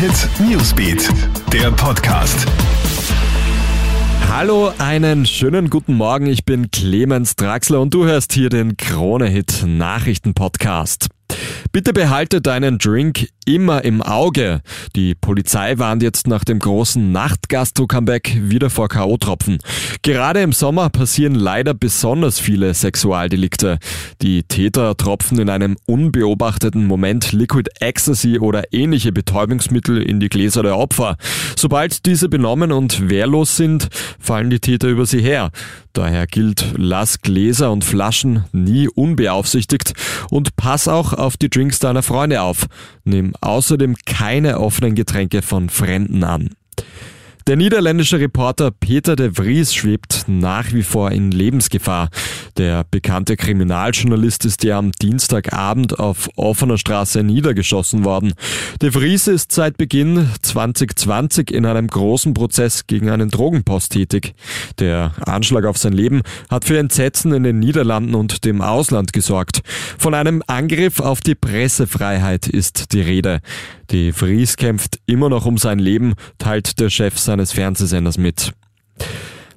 Hit Newsbeat, der Podcast. Hallo, einen schönen guten Morgen. Ich bin Clemens Draxler und du hörst hier den Krone Hit Nachrichten Podcast. Bitte behalte deinen Drink immer im Auge. Die Polizei warnt jetzt nach dem großen Nachtgastro-Comeback wieder vor K.O.-Tropfen. Gerade im Sommer passieren leider besonders viele Sexualdelikte. Die Täter tropfen in einem unbeobachteten Moment Liquid Ecstasy oder ähnliche Betäubungsmittel in die Gläser der Opfer. Sobald diese benommen und wehrlos sind, fallen die Täter über sie her. Daher gilt, lass Gläser und Flaschen nie unbeaufsichtigt und pass auch auf die Drinks deiner Freunde auf. Nimm außerdem keine offenen Getränke von Fremden an. Der niederländische Reporter Peter de Vries schwebt nach wie vor in Lebensgefahr. Der bekannte Kriminaljournalist ist ja am Dienstagabend auf offener Straße niedergeschossen worden. De Vries ist seit Beginn 2020 in einem großen Prozess gegen einen Drogenpost tätig. Der Anschlag auf sein Leben hat für Entsetzen in den Niederlanden und dem Ausland gesorgt. Von einem Angriff auf die Pressefreiheit ist die Rede. De Vries kämpft immer noch um sein Leben, teilt der Chef seines Fernsehsenders mit.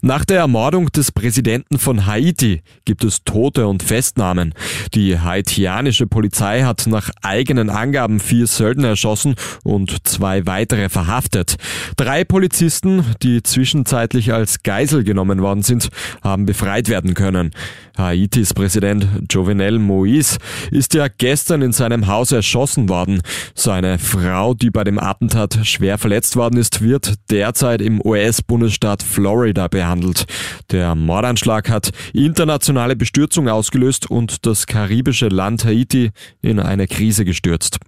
Nach der Ermordung des Präsidenten von Haiti gibt es Tote und Festnahmen. Die haitianische Polizei hat nach eigenen Angaben vier Söldner erschossen und zwei weitere verhaftet. Drei Polizisten, die zwischenzeitlich als Geisel genommen worden sind, haben befreit werden können. Haitis Präsident Jovenel Moïse ist ja gestern in seinem Haus erschossen worden. Seine Frau, die bei dem Attentat schwer verletzt worden ist, wird derzeit im US-Bundesstaat Florida behandelt gehandelt. Der Mordanschlag hat internationale Bestürzung ausgelöst und das karibische Land Haiti in eine Krise gestürzt.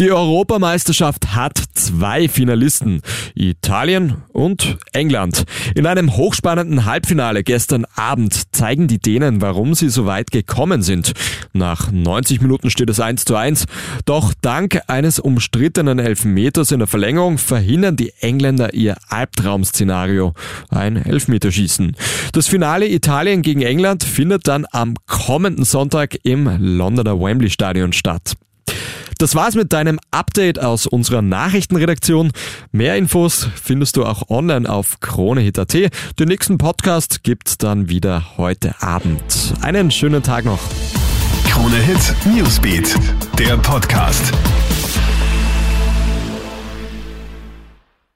Die Europameisterschaft hat zwei Finalisten, Italien und England. In einem hochspannenden Halbfinale gestern Abend zeigen die Dänen, warum sie so weit gekommen sind. Nach 90 Minuten steht es 1 zu 1, doch dank eines umstrittenen Elfmeters in der Verlängerung verhindern die Engländer ihr Albtraum-Szenario, ein Elfmeterschießen. Das Finale Italien gegen England findet dann am kommenden Sonntag im Londoner Wembley Stadion statt. Das war's mit deinem Update aus unserer Nachrichtenredaktion. Mehr Infos findest du auch online auf kronehit.at. Den nächsten Podcast gibt's dann wieder heute Abend. Einen schönen Tag noch. Krone Hit Newsbeat, der Podcast.